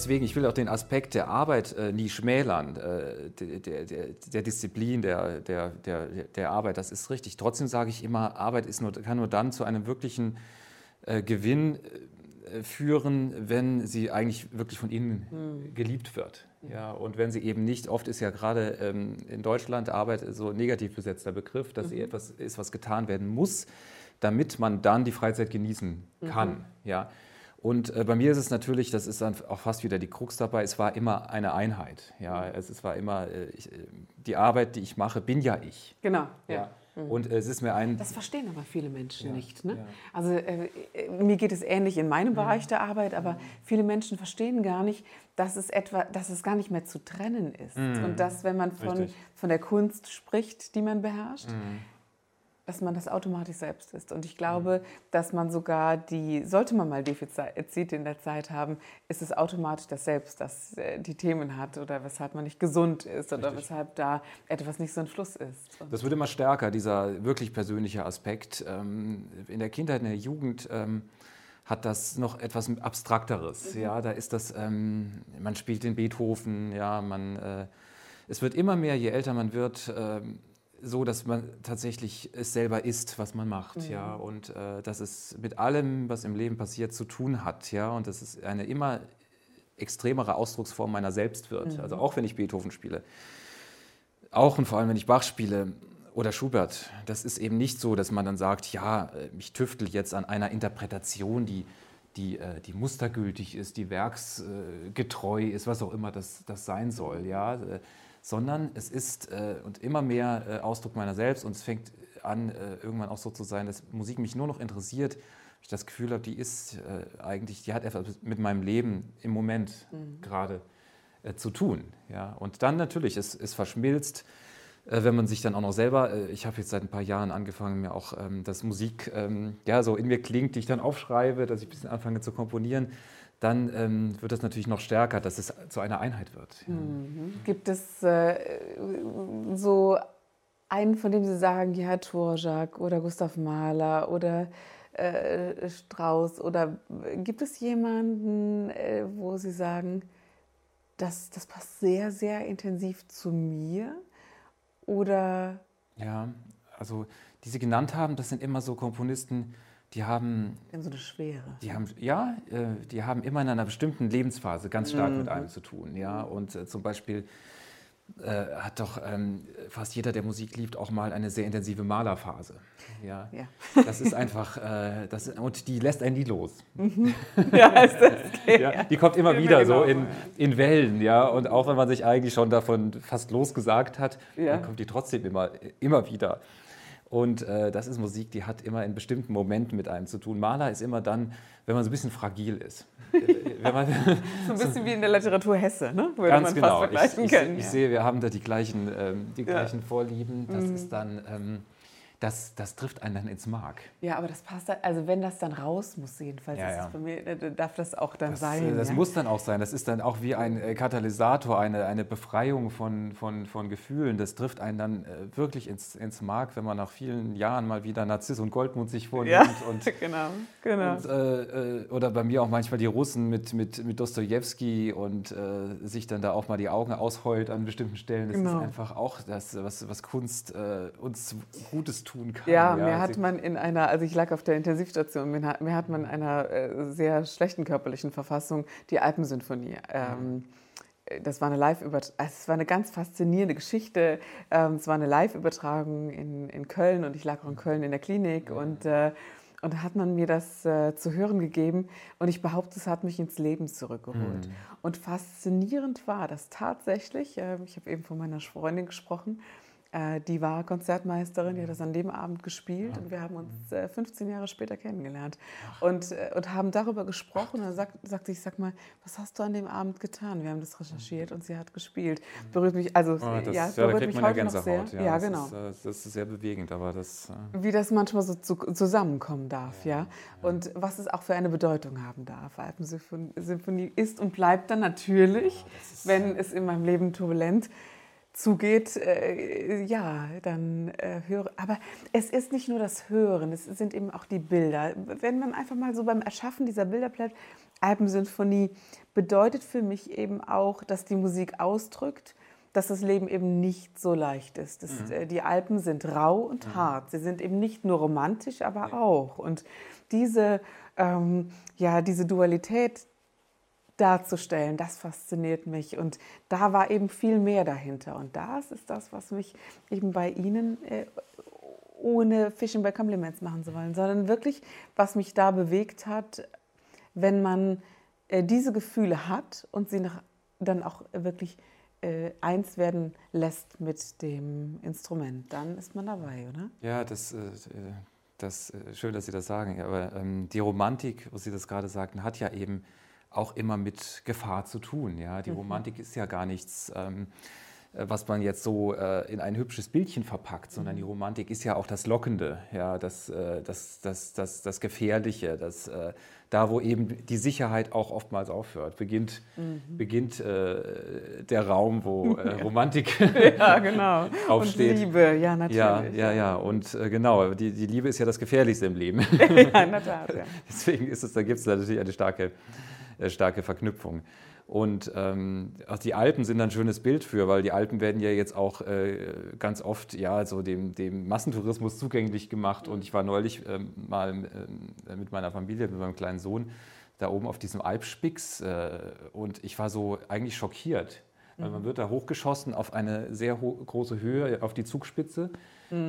Deswegen, ich will auch den Aspekt der Arbeit äh, nie schmälern, äh, der, der, der, Disziplin, der, der, der, der Arbeit, das ist richtig. Trotzdem sage ich immer, Arbeit ist nur, kann nur dann zu einem wirklichen äh, Gewinn äh, führen, wenn sie eigentlich wirklich von Ihnen mhm. geliebt wird. Ja, und wenn sie eben nicht, oft ist ja gerade ähm, in Deutschland Arbeit so ein negativ besetzter Begriff, dass mhm. sie etwas ist, was getan werden muss, damit man dann die Freizeit genießen kann. Mhm. Ja. Und äh, bei mir ist es natürlich, das ist dann auch fast wieder die Krux dabei, es war immer eine Einheit. Ja, es, es war immer, äh, ich, äh, die Arbeit, die ich mache, bin ja ich. Genau. Ja. ja. Mhm. Und äh, es ist mir ein. Das verstehen aber viele Menschen ja, nicht. Ne? Ja. Also äh, mir geht es ähnlich in meinem mhm. Bereich der Arbeit, aber mhm. viele Menschen verstehen gar nicht, dass es etwa, dass es gar nicht mehr zu trennen ist. Mhm. Und dass, wenn man von, von der Kunst spricht, die man beherrscht, mhm dass man das automatisch selbst ist. Und ich glaube, dass man sogar die, sollte man mal Defizite in der Zeit haben, ist es automatisch das Selbst, das äh, die Themen hat oder weshalb man nicht gesund ist oder Richtig. weshalb da etwas nicht so ein Fluss ist. Und das wird immer stärker, dieser wirklich persönliche Aspekt. Ähm, in der Kindheit, in der Jugend ähm, hat das noch etwas Abstrakteres. Mhm. Ja, da ist das, ähm, man spielt den Beethoven, ja, man, äh, es wird immer mehr, je älter man wird, so, dass man tatsächlich es selber ist, was man macht, mhm. ja, und äh, dass es mit allem, was im Leben passiert, zu tun hat, ja, und dass es eine immer extremere Ausdrucksform meiner selbst wird. Mhm. Also auch wenn ich Beethoven spiele, auch und vor allem wenn ich Bach spiele oder Schubert, das ist eben nicht so, dass man dann sagt, ja, äh, ich tüftel jetzt an einer Interpretation, die die, äh, die mustergültig ist, die werksgetreu ist, was auch immer das, das sein soll. Ja? Äh, sondern es ist äh, und immer mehr äh, Ausdruck meiner selbst und es fängt an, äh, irgendwann auch so zu sein, dass Musik mich nur noch interessiert. Ich das Gefühl habe, die ist äh, eigentlich, die hat etwas mit meinem Leben im Moment mhm. gerade äh, zu tun. Ja? Und dann natürlich, es, es verschmilzt, äh, wenn man sich dann auch noch selber, ich habe jetzt seit ein paar Jahren angefangen, mir auch, ähm, dass Musik ähm, ja, so in mir klingt, die ich dann aufschreibe, dass ich ein bisschen anfange zu komponieren dann ähm, wird das natürlich noch stärker, dass es zu einer Einheit wird. Mhm. Gibt es äh, so einen, von dem Sie sagen, ja, Dvorak oder Gustav Mahler oder äh, Strauss oder gibt es jemanden, äh, wo Sie sagen, das, das passt sehr, sehr intensiv zu mir? Oder? Ja, also die Sie genannt haben, das sind immer so Komponisten, die haben. In so eine Schwere. Die haben, ja, äh, die haben immer in einer bestimmten Lebensphase ganz stark mhm. mit einem zu tun. Ja? Und äh, zum Beispiel äh, hat doch ähm, fast jeder, der Musik liebt, auch mal eine sehr intensive Malerphase. Ja, ja. Das ist einfach, äh, das, und die lässt einen nie los. Mhm. Ja, ist das okay. ja, die kommt immer wieder so in, in Wellen, ja. Und auch wenn man sich eigentlich schon davon fast losgesagt hat, ja. dann kommt die trotzdem immer, immer wieder. Und äh, das ist Musik, die hat immer in bestimmten Momenten mit einem zu tun. Maler ist immer dann, wenn man so ein bisschen fragil ist. wenn man, so ein bisschen wie in der Literatur Hesse, ne? würde Ganz man genau. fast vergleichen ich, können. Ich, ich, ja. sehe, wir haben da die gleichen, ähm, die gleichen Vorlieben. Das mhm. ist dann... Ähm, das, das trifft einen dann ins Mark. Ja, aber das passt, dann, also wenn das dann raus muss, jedenfalls, ja, ja. Mir, äh, darf das auch dann das, sein. Das ja? muss dann auch sein. Das ist dann auch wie ein äh, Katalysator, eine, eine Befreiung von, von, von Gefühlen. Das trifft einen dann äh, wirklich ins, ins Mark, wenn man nach vielen Jahren mal wieder Narziss und Goldmund sich vornimmt. Ja, und, genau, genau. Und, äh, oder bei mir auch manchmal die Russen mit, mit, mit Dostoevsky und äh, sich dann da auch mal die Augen ausheult an bestimmten Stellen. Das genau. ist einfach auch das, was, was Kunst äh, uns Gutes tut tun kann. Ja, ja mir hat man in einer, also ich lag auf der Intensivstation, mir hat, mir hat man in einer äh, sehr schlechten körperlichen Verfassung die Alpensymphonie. Ähm, das war eine live also es war eine ganz faszinierende Geschichte. Ähm, es war eine Live-Übertragung in, in Köln und ich lag auch in Köln in der Klinik und äh, und da hat man mir das äh, zu hören gegeben und ich behaupte, es hat mich ins Leben zurückgeholt. Mhm. Und faszinierend war das tatsächlich, äh, ich habe eben von meiner Freundin gesprochen, Äh, die war Konzertmeisterin, die hat das an dem Abend gespielt und wir haben uns äh, 15 Jahre später kennengelernt und, äh, und haben darüber gesprochen. Und dann sagt, sagte ich, sag mal, was hast du an dem Abend getan? Wir haben das recherchiert und sie hat gespielt. Berührt mich, also Oh, das, ja, ja, berührt mich heute noch sehr. Ja, Ja, das genau. Ist, äh, das ist sehr bewegend, aber das. äh, Wie das manchmal so zu, zusammenkommen darf, ja. Und was es auch für eine Bedeutung haben darf. Alpensymphonie ist und bleibt dann natürlich, wenn es in meinem Leben turbulent zugeht, äh, ja, dann äh, höre. Aber es ist nicht nur das Hören, es sind eben auch die Bilder. Wenn man einfach mal so beim Erschaffen dieser Bilder bleibt, Alpensymphonie bedeutet für mich eben auch, dass die Musik ausdrückt, dass das Leben eben nicht so leicht ist. Das, äh, Die Alpen sind rau und hart. Sie sind eben nicht nur romantisch, aber auch. Und diese, ähm, ja, diese Dualität darzustellen, das fasziniert mich. Und da war eben viel mehr dahinter. Und das ist das, was mich eben bei Ihnen, äh, ohne Fishing by Compliments machen zu wollen, sondern wirklich, was mich da bewegt hat, wenn man äh, diese Gefühle hat und sie nach, dann auch wirklich äh, eins werden lässt mit dem Instrument, dann ist man dabei, oder? Ja, das, äh, das äh, schön, dass Sie das sagen. Aber ähm, die Romantik, wo Sie das gerade sagten, hat ja eben auch immer mit Gefahr zu tun. Ja, die Romantik ist ja gar nichts. Ähm, äh, was man jetzt so äh, in ein hübsches Bildchen verpackt, sondern die Romantik ist ja auch das Lockende, ja, das, äh, das, das, das, das Gefährliche, das, äh, da wo eben die Sicherheit auch oftmals aufhört, beginnt, beginnt äh, der Raum, wo äh, Romantik Ja, genau. Aufsteht. Und Liebe, ja, natürlich. Ja, ja, ja. Und genau, die, die Liebe ist ja das Gefährlichste im Leben. ja, in der Tat, ja. Deswegen ist es, da gibt es natürlich eine starke, starke Verknüpfung. Und ähm, auch die Alpen sind ein schönes Bild für, weil die Alpen werden ja jetzt auch äh, ganz oft ja, so dem, dem Massentourismus zugänglich gemacht. Und ich war neulich ähm, mal äh, mit meiner Familie, mit meinem kleinen Sohn, da oben auf diesem Alpspix äh, und ich war so eigentlich schockiert. Weil man wird da hochgeschossen auf eine sehr ho große Höhe, auf die Zugspitze.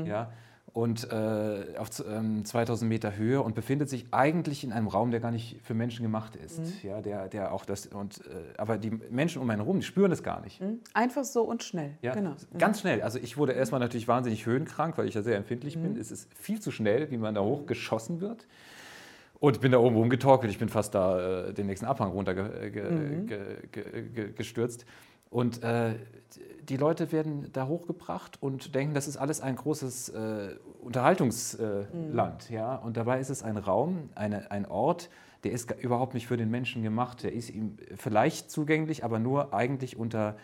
Ja, und äh, auf ähm, 2000 Meter Höhe und befindet sich eigentlich in einem Raum, der gar nicht für Menschen gemacht ist. Ja, der, der auch das, und, äh, aber die Menschen um einen herum, die spüren es gar nicht. Einfach so und schnell. Ja, Genau. Ganz schnell. Also ich wurde erstmal natürlich wahnsinnig höhenkrank, weil ich ja sehr empfindlich Mhm. bin. Es ist viel zu schnell, wie man da hochgeschossen wird. Und bin da oben rumgetorkelt. Ich bin fast da äh, den nächsten Abhang runtergestürzt. Ge, Mhm. ge, ge, ge, gestürzt. Und äh, die Leute werden da hochgebracht und denken, das ist alles ein großes äh, Unterhaltungsland. Mhm. Ja? Und dabei ist es ein Raum, eine, ein Ort, der ist überhaupt nicht für den Menschen gemacht. Der ist ihm vielleicht zugänglich, aber nur eigentlich unter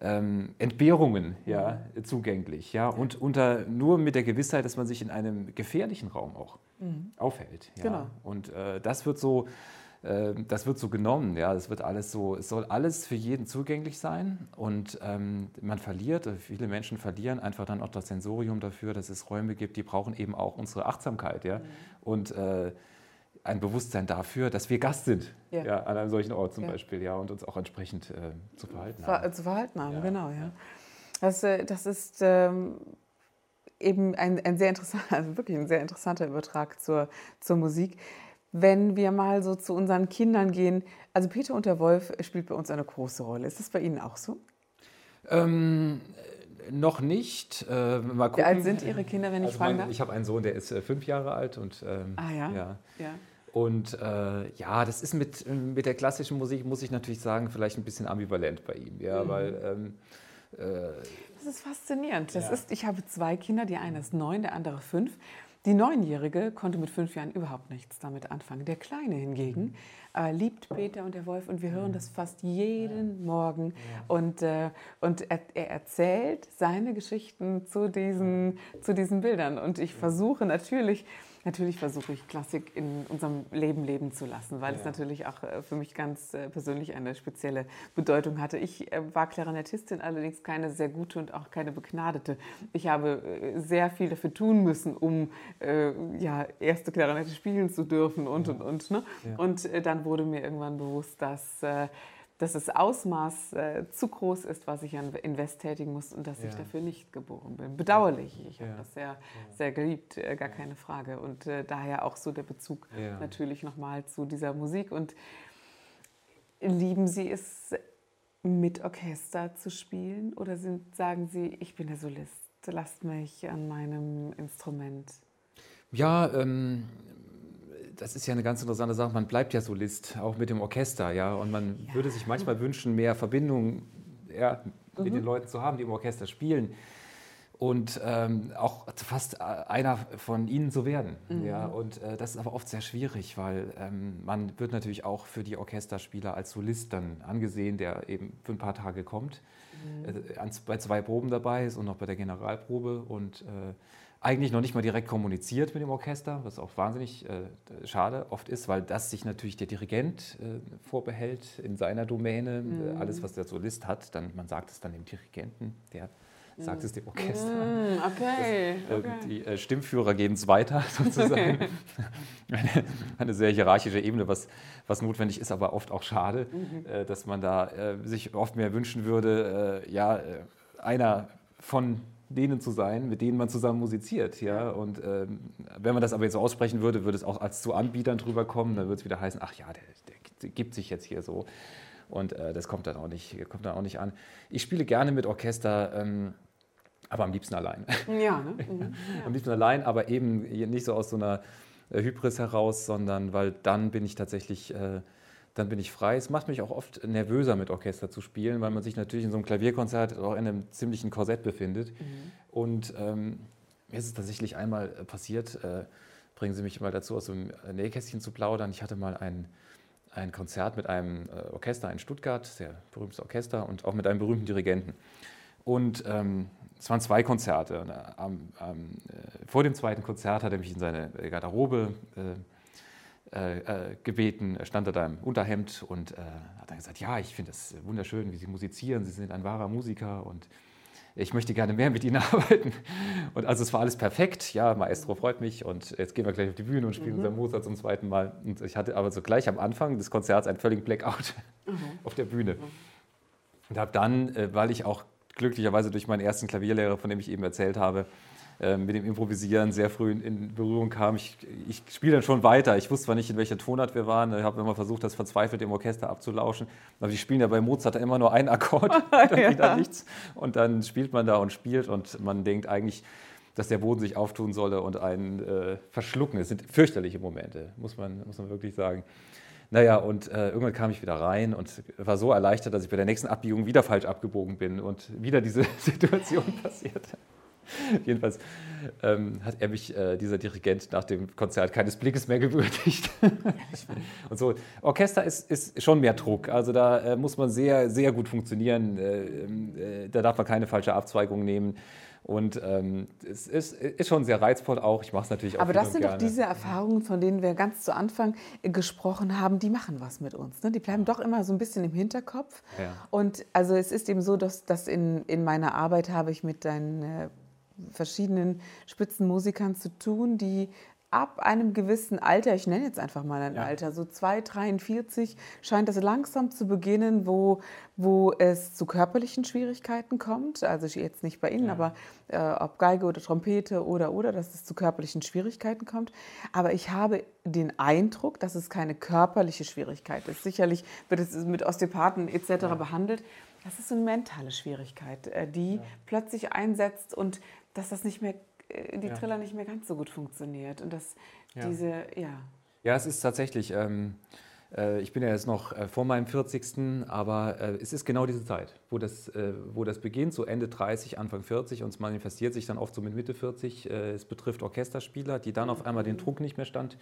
ähm, Entbehrungen ja, Mhm. zugänglich. Ja? Und unter, nur mit der Gewissheit, dass man sich in einem gefährlichen Raum auch aufhält. Ja? Mhm. Genau. Und äh, das wird so. Äh, Das wird so genommen, ja. Das wird alles so, es soll alles für jeden zugänglich sein und ähm, man verliert, äh, viele Menschen verlieren einfach dann auch das Sensorium dafür, dass es Räume gibt, die brauchen eben auch unsere Achtsamkeit, Mhm. ja. Und äh, ein Bewusstsein dafür, dass wir Gast sind, Ja. ja. an einem solchen Ort zum Ja. Beispiel, ja, und uns auch entsprechend äh, zu verhalten Ver haben. zu verhalten haben, Ja, genau, ja. Das, äh, das ist ähm, eben ein, ein sehr interessanter, also wirklich ein sehr interessanter Übertrag zur, zur Musik. Wenn wir mal so zu unseren Kindern gehen, also Peter und der Wolf spielt bei uns eine große Rolle. Ist das bei Ihnen auch so? Ähm, äh, noch nicht. Äh, mal gucken. Wie alt sind Ihre Kinder, wenn ich also fragen darf? ich habe einen Sohn, der ist äh, fünf Jahre alt und ähm, Ah ja? ja. ja. Und äh, ja, das ist mit, mit der klassischen Musik, muss ich natürlich sagen, vielleicht ein bisschen ambivalent bei ihm. Ja, Mhm. weil ähm, äh, Das ist faszinierend. Das Ja. ist, ich habe zwei Kinder, die eine ist neun, der andere fünf. Die Neunjährige konnte mit fünf Jahren überhaupt nichts damit anfangen. Der Kleine hingegen äh, liebt Peter und der Wolf und wir hören das fast jeden Morgen. Und, äh, und er, er erzählt seine Geschichten zu diesen, zu diesen Bildern. Und ich versuche natürlich, natürlich versuche ich Klassik in unserem Leben leben zu lassen, weil es Ja. natürlich auch äh, für mich ganz äh, persönlich eine spezielle Bedeutung hatte. Ich äh, war Klarinettistin, allerdings keine sehr gute und auch keine begnadete. Ich habe sehr viel dafür tun müssen, um äh, ja, erste Klarinette spielen zu dürfen und und und. Ne? Ja. Und dann wurde mir irgendwann bewusst, dass äh, dass das Ausmaß äh, zu groß ist, was ich an Invest tätigen muss und dass ich Ja. dafür nicht geboren bin. Bedauerlich. Ich habe Ja. das sehr, sehr geliebt, äh, gar keine Frage. Und äh, daher auch so der Bezug natürlich nochmal zu dieser Musik. Und lieben Sie es, mit Orchester zu spielen oder sind, sagen Sie, ich bin der Solist? lasst mich an meinem Instrument? Ja, ähm, das ist ja eine ganz interessante Sache. Man bleibt ja Solist, auch mit dem Orchester, ja. Und man ja. würde sich manchmal wünschen, mehr Verbindung ja, mhm. mit den Leuten zu haben, die im Orchester spielen. Und ähm, auch fast einer von ihnen zu werden. Mhm. Ja, und äh, das ist aber oft sehr schwierig, weil ähm, man wird natürlich auch für die Orchesterspieler als Solist dann angesehen, der eben für ein paar Tage kommt, mhm. äh, bei zwei Proben dabei ist und noch bei der Generalprobe. Und äh, eigentlich noch nicht mal direkt kommuniziert mit dem Orchester, was auch wahnsinnig äh, schade oft ist, weil das sich natürlich der Dirigent äh, vorbehält in seiner Domäne. Mhm. Äh, alles, was der Solist hat, dann, man sagt es dann dem Dirigenten, der sagt es dem Orchester. Mm, okay. Das, okay. Die äh, Stimmführer geben es weiter, sozusagen. eine, eine, sehr hierarchische Ebene, was, was notwendig ist, aber oft auch schade, mhm. äh, dass man da äh, sich oft mehr wünschen würde, ja, einer von denen zu sein, mit denen man zusammen musiziert. Ja? Und ähm, wenn man das aber jetzt so aussprechen würde, würde es auch als zu Anbietern drüber kommen. Dann würde es wieder heißen, ach ja, der, der gibt sich jetzt hier so. Und äh, das kommt dann, auch nicht, kommt dann auch nicht an. Ich spiele gerne mit Orchester, ähm, aber am liebsten allein. Ja, ne? Mhm. Am liebsten allein, aber eben nicht so aus so einer äh, Hybris heraus, sondern weil dann bin ich tatsächlich... Äh, dann bin ich frei. Es macht mich auch oft nervöser, mit Orchester zu spielen, weil man sich natürlich in so einem Klavierkonzert auch in einem ziemlichen Korsett befindet. Mhm. Und ähm, mir ist es tatsächlich einmal äh, passiert, äh, bringen Sie mich mal dazu, aus so einem Nähkästchen zu plaudern. Ich hatte mal ein, ein Konzert mit einem äh, Orchester in Stuttgart, sehr berühmtes Orchester, und auch mit einem berühmten Dirigenten. Und ähm, es waren zwei Konzerte. Äh, am, am, äh, vor dem zweiten Konzert hat er mich in seine Garderobe äh, äh, äh, gebeten, er stand da im Unterhemd und äh, hat dann gesagt, ja, ich finde es wunderschön, wie Sie musizieren, Sie sind ein wahrer Musiker und ich möchte gerne mehr mit Ihnen arbeiten. Und also es war alles perfekt, ja, Maestro freut mich und jetzt gehen wir gleich auf die Bühne und spielen mhm. unser Mozart zum zweiten Mal. Und ich hatte aber so gleich am Anfang des Konzerts einen völligen Blackout mhm. auf der Bühne. Mhm. Und habe dann, äh, weil ich auch glücklicherweise durch meinen ersten Klavierlehrer, von dem ich eben erzählt habe, mit dem Improvisieren sehr früh in, Berührung kam. Ich, ich spiele dann schon weiter. Ich wusste zwar nicht, in welcher Tonart wir waren. Ich habe immer versucht, das verzweifelt im Orchester abzulauschen. Aber die spielen ja bei Mozart immer nur einen Akkord, dann ja. wieder nichts. Und dann spielt man da und spielt und man denkt eigentlich, dass der Boden sich auftun solle und einen äh, verschlucken. Es sind fürchterliche Momente, muss man, muss man wirklich sagen. Naja, und äh, irgendwann kam ich wieder rein und war so erleichtert, dass ich bei der nächsten Abbiegung wieder falsch abgebogen bin und wieder diese Situation passierte. Jedenfalls ähm, hat er mich, äh, dieser Dirigent, nach dem Konzert keines Blickes mehr gewürdigt. und so, Orchester ist, ist schon mehr Druck. Also da äh, muss man sehr, sehr gut funktionieren. Äh, äh da darf man keine falsche Abzweigung nehmen. Und ähm, es ist, ist, schon sehr reizvoll auch. Ich mache es natürlich auch Aber das sind doch diese Erfahrungen, von denen wir ganz zu Anfang äh, gesprochen haben, die machen was mit uns. Ne? Die bleiben doch immer so ein bisschen im Hinterkopf. Ja. Und also es ist eben so, dass, dass in, in meiner Arbeit habe ich mit deinen äh, verschiedenen Spitzenmusikern zu tun, die ab einem gewissen Alter, ich nenne jetzt einfach mal ein ja. Alter, so 2, 43, scheint das langsam zu beginnen, wo, wo es zu körperlichen Schwierigkeiten kommt. Also jetzt nicht bei Ihnen, ja. aber äh, ob Geige oder Trompete oder oder, dass es zu körperlichen Schwierigkeiten kommt. Aber ich habe den Eindruck, dass es keine körperliche Schwierigkeit ist. Sicherlich wird es mit Osteopathen etc. Ja. behandelt. Das ist eine mentale Schwierigkeit, äh, die plötzlich einsetzt und dass das nicht mehr, äh, die ja. Triller nicht mehr ganz so gut funktioniert. Und dass ja. diese, ja. Ja, es ist tatsächlich. Ähm, äh, ich bin ja jetzt noch äh, vor meinem 40. Aber äh, es ist genau diese Zeit, wo das, äh, wo das beginnt, so Ende 30, Anfang 40 und es manifestiert sich dann oft so mit Mitte 40. Äh, es betrifft Orchesterspieler, die dann auf einmal den Druck nicht mehr stand,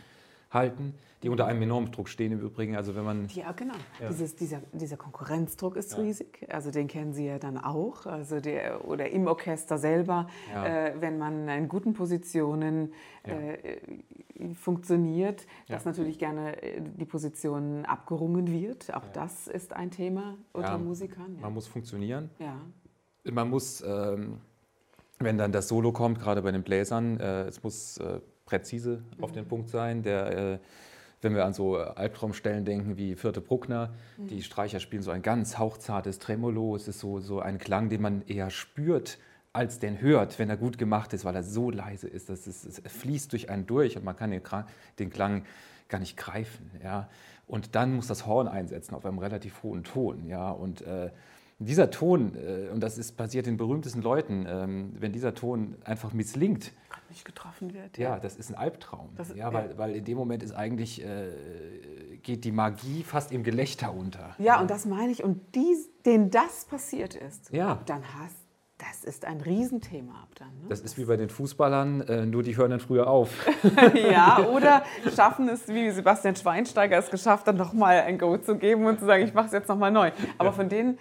halten, die unter einem enormen Druck stehen im Übrigen. Also wenn man ja, genau. Ja. Dieses, dieser, dieser Konkurrenzdruck ist ja. riesig. Also den kennen Sie ja dann auch. Also der, oder im Orchester selber, ja. äh, wenn man in guten Positionen äh, funktioniert, dass natürlich gerne äh, die Position abgerungen wird. Auch das ist ein Thema unter Musikern. Man muss funktionieren. Ja. Man muss, ähm, wenn dann das Solo kommt, gerade bei den Bläsern, äh, es muss äh, präzise auf den mhm. Punkt sein. Der, äh, wenn wir an so Albtraumstellen denken wie Vierte Bruckner, mhm. die Streicher spielen so ein ganz hauchzartes Tremolo. Es ist so, so ein Klang, den man eher spürt, als den hört, wenn er gut gemacht ist, weil er so leise ist, dass es, es fließt durch einen durch und man kann den, den Klang gar nicht greifen. Ja? Und dann muss das Horn einsetzen auf einem relativ hohen Ton. Ja? Und äh, dieser Ton, äh, und das ist passiert den berühmtesten Leuten, ähm, wenn dieser Ton einfach misslingt, nicht getroffen wird. Ja, ja das ist ein Albtraum. Das, ja, weil, ja. weil in dem Moment ist eigentlich, äh, geht die Magie fast im Gelächter unter. Ja, ja. und das meine ich. Und dies, denen das passiert ist, ja. dann hast das ist ein Riesenthema ab dann. Ne? Das ist wie bei den Fußballern, äh, nur die hören dann früher auf. ja, oder schaffen es, wie Sebastian Schweinsteiger es geschafft hat, nochmal ein Go zu geben und zu sagen, ich mache es jetzt nochmal neu. Aber von denen,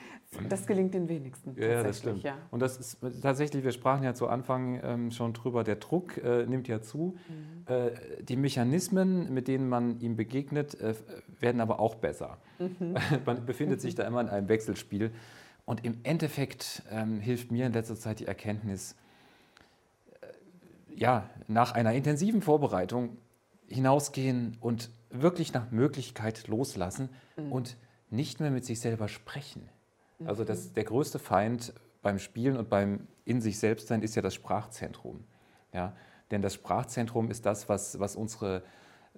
das gelingt den wenigsten. Ja, das stimmt. Ja. Und das ist tatsächlich, wir sprachen ja zu Anfang ähm, schon drüber, der Druck äh, nimmt ja zu. Mhm. Äh, die Mechanismen, mit denen man ihm begegnet, äh, werden aber auch besser. Mhm. man befindet sich da immer in einem Wechselspiel. Und im Endeffekt ähm, hilft mir in letzter Zeit die Erkenntnis, äh, ja, nach einer intensiven Vorbereitung hinausgehen und wirklich nach Möglichkeit loslassen mhm. und nicht mehr mit sich selber sprechen. Mhm. Also das, der größte Feind beim Spielen und beim in sich selbst sein ist ja das Sprachzentrum. Ja? Denn das Sprachzentrum ist das, was, was unsere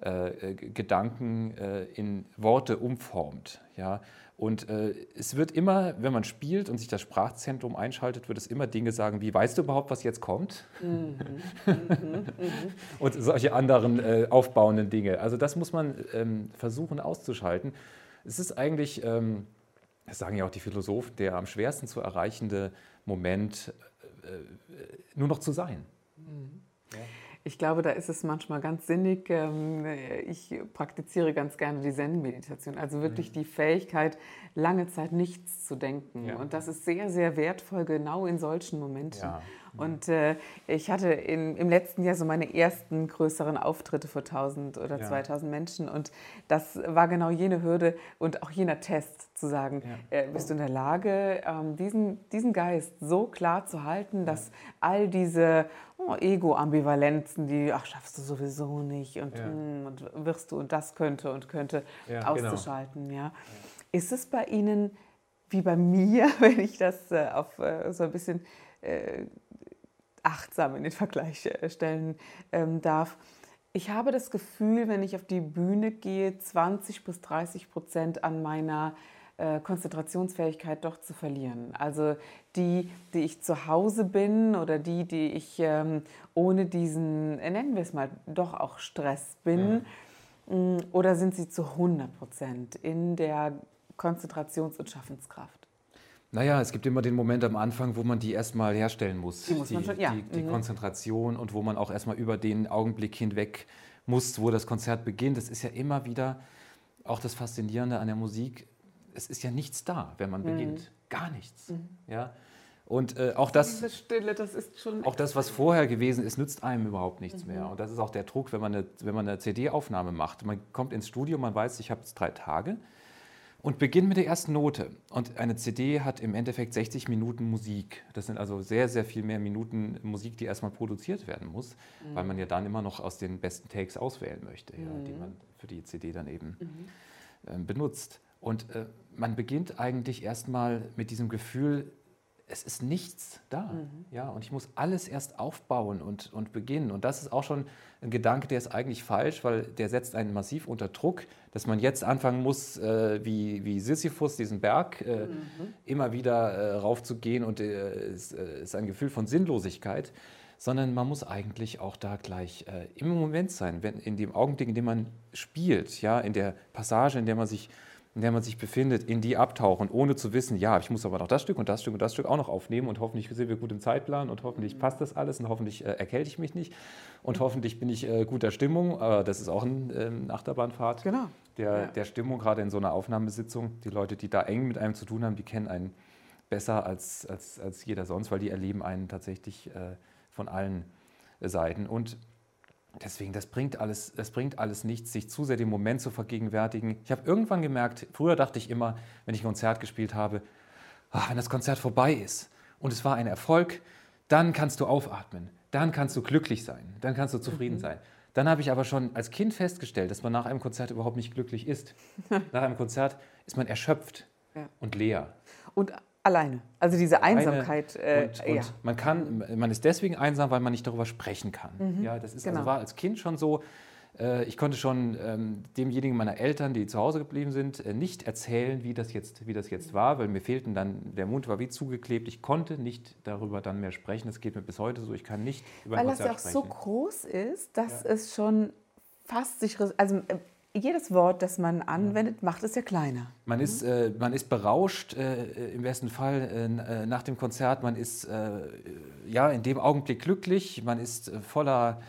äh, Gedanken äh, in Worte umformt. Ja? Und äh, es wird immer, wenn man spielt und sich das Sprachzentrum einschaltet, wird es immer Dinge sagen wie, weißt du überhaupt, was jetzt kommt? Mhm. Mhm. Mhm. und solche anderen äh, aufbauenden Dinge. Also das muss man ähm, versuchen auszuschalten. Es ist eigentlich, ähm, das sagen ja auch die Philosophen, der am schwersten zu erreichende Moment, äh, äh nur noch zu sein. Mhm. Ja. Ich glaube, da ist es manchmal ganz sinnig. Ähm, ich praktiziere ganz gerne die Zen-Meditation, also wirklich mhm. die Fähigkeit, lange Zeit nichts zu denken. Ja. Und das ist sehr, sehr wertvoll, genau in solchen Momenten. Ja. Und äh, ich hatte in, im letzten Jahr so meine ersten größeren Auftritte vor 1000 oder ja. 2000 Menschen. Und das war genau jene Hürde und auch jener Test zu sagen, ja. äh, bist du in der Lage, ähm, diesen, diesen Geist so klar zu halten, dass all diese oh, Ego-Ambivalenzen, die, ach, schaffst du sowieso nicht und, ja. mh, hm, und wirst du und das könnte und könnte genau. auszuschalten. Genau. Ja. Ist es bei Ihnen wie bei mir, wenn ich das äh, auf äh, so ein bisschen äh, achtsam in den Vergleich äh, stellen ähm, darf. Ich habe das Gefühl, wenn ich auf die Bühne gehe, 20 bis 30 Prozent an meiner äh, Konzentrationsfähigkeit doch zu verlieren. Also die, die ich zu Hause bin oder die, die ich ähm, ohne diesen, äh, nennen wir es mal, doch auch Stress bin. Ja. Mm, oder sind sie zu 100 Prozent in der Konzentrations- und Schaffenskraft? Naja, es gibt immer den Moment am Anfang, wo man die erstmal herstellen muss. Die, muss die, schon, ja. die, die mhm. Konzentration und wo man auch erstmal über den Augenblick hinweg muss, wo das Konzert beginnt. Das ist ja immer wieder auch das Faszinierende an der Musik. Es ist ja nichts da, wenn man mhm. beginnt. Gar nichts. Mhm. Ja? Und äh, auch das, Stille, das auch das, was vorher gewesen ist, nützt einem überhaupt nichts mhm. mehr. Und das ist auch der Druck, wenn man eine, wenn man eine CD-Aufnahme macht. Man kommt ins Studio, man weiß, ich habe jetzt drei Tage und beginnt mit der ersten Note. Und eine CD hat im Endeffekt 60 Minuten Musik. Das sind also sehr, sehr viel mehr Minuten Musik, die erstmal produziert werden muss, mhm. weil man ja dann immer noch aus den besten Takes auswählen möchte, mhm. ja, die man für die CD dann eben mhm. äh, benutzt. Und äh, man beginnt eigentlich erstmal mit diesem Gefühl, es ist nichts da. Mhm. Ja, und ich muss alles erst aufbauen und, und beginnen. Und das ist auch schon ein Gedanke, der ist eigentlich falsch, weil der setzt einen massiv unter Druck, dass man jetzt anfangen muss, äh, wie, wie Sisyphus, diesen Berg, äh, mhm. immer wieder äh, raufzugehen. Und äh, es äh, ist ein Gefühl von Sinnlosigkeit. Sondern man muss eigentlich auch da gleich äh, im Moment sein, wenn, in dem Augenblick, in dem man spielt, ja, in der Passage, in der man sich in der man sich befindet, in die abtauchen, ohne zu wissen, ja, ich muss aber noch das Stück und das Stück und das Stück auch noch aufnehmen und hoffentlich sind wir gut im Zeitplan und hoffentlich passt das alles und hoffentlich äh, erkälte ich mich nicht und hoffentlich bin ich äh, guter Stimmung. Äh, das ist auch ein, ähm, Achterbahnfahrt genau. der, ja. der Stimmung, gerade in so einer Aufnahmesitzung. Die Leute, die da eng mit einem zu tun haben, die kennen einen besser als, als, als jeder sonst, weil die erleben einen tatsächlich äh, von allen Seiten. Und Deswegen, das bringt, alles, das bringt alles nichts, sich zu sehr den Moment zu vergegenwärtigen. Ich habe irgendwann gemerkt, früher dachte ich immer, wenn ich ein Konzert gespielt habe, ach, wenn das Konzert vorbei ist und es war ein Erfolg, dann kannst du aufatmen, dann kannst du glücklich sein, dann kannst du zufrieden mhm. sein. Dann habe ich aber schon als Kind festgestellt, dass man nach einem Konzert überhaupt nicht glücklich ist. nach einem Konzert ist man erschöpft ja. und leer. Und Alleine. Also diese Einsamkeit. Äh, und, und ja. man, kann, man ist deswegen einsam, weil man nicht darüber sprechen kann. Mhm, ja, das ist, also genau. also war als Kind schon so. Äh, ich konnte schon ähm, demjenigen meiner Eltern, die zu Hause geblieben sind, äh, nicht erzählen, wie das, jetzt, wie das jetzt war, weil mir fehlten dann, der Mund war wie zugeklebt. Ich konnte nicht darüber dann mehr sprechen. Das geht mir bis heute so. Ich kann nicht über Weil das ja auch so groß ist, dass ja. es schon fast sich, also äh, jedes Wort, das man anwendet, macht es ja kleiner. Man ist, äh, man ist berauscht, äh, im besten Fall äh, nach dem Konzert. Man ist ja in dem Augenblick glücklich. Man ist voller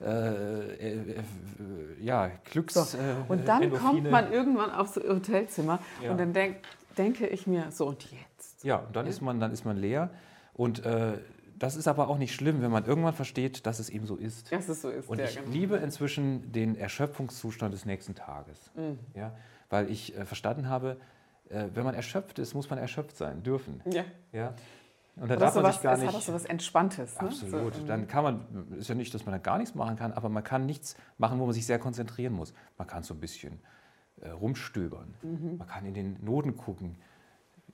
äh, äh, ja, Glücks. So. und dann Endorphine. kommt man irgendwann aufs Hotelzimmer ja. und dann denk, denke ich mir, so und jetzt? Ja, und dann, ja. Ist, man, dann ist man leer. Und äh, das ist aber auch nicht schlimm, wenn man irgendwann versteht, dass es eben so ist. Dass es so ist. Und ich genau. liebe inzwischen den Erschöpfungszustand des nächsten Tages. Mhm. Ja, weil ich äh, verstanden habe, äh, wenn man erschöpft ist, muss man erschöpft sein dürfen. Ja. ja? Und da darf man sich gar nicht. Das hat auch so was Entspanntes. Ne? Absolut. So, dann kann man, ist ja nicht, dass man dann gar nichts machen kann, aber man kann nichts machen, wo man sich sehr konzentrieren muss. Man kann so ein bisschen äh, rumstöbern. Mhm. Man kann in den Noten gucken.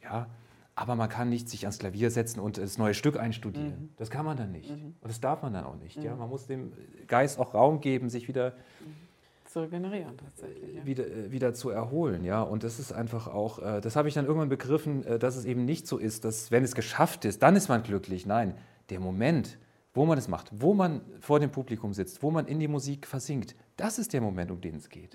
Ja, aber man kann nicht sich ans Klavier setzen und das neue Stück einstudieren. Mhm. Das kann man dann nicht. Mhm. Und das darf man dann auch nicht. Ja? Mhm. Man muss dem Geist auch Raum geben, sich wieder. Mhm zu regenerieren tatsächlich. Ja. Wieder, äh, wieder zu erholen, ja. Und das ist einfach auch, äh, das habe ich dann irgendwann begriffen, äh, dass es eben nicht so ist, dass wenn es geschafft ist, dann ist man glücklich. Nein, der Moment, wo man es macht, wo man vor dem Publikum sitzt, wo man in die Musik versinkt, das ist der Moment, um den es geht.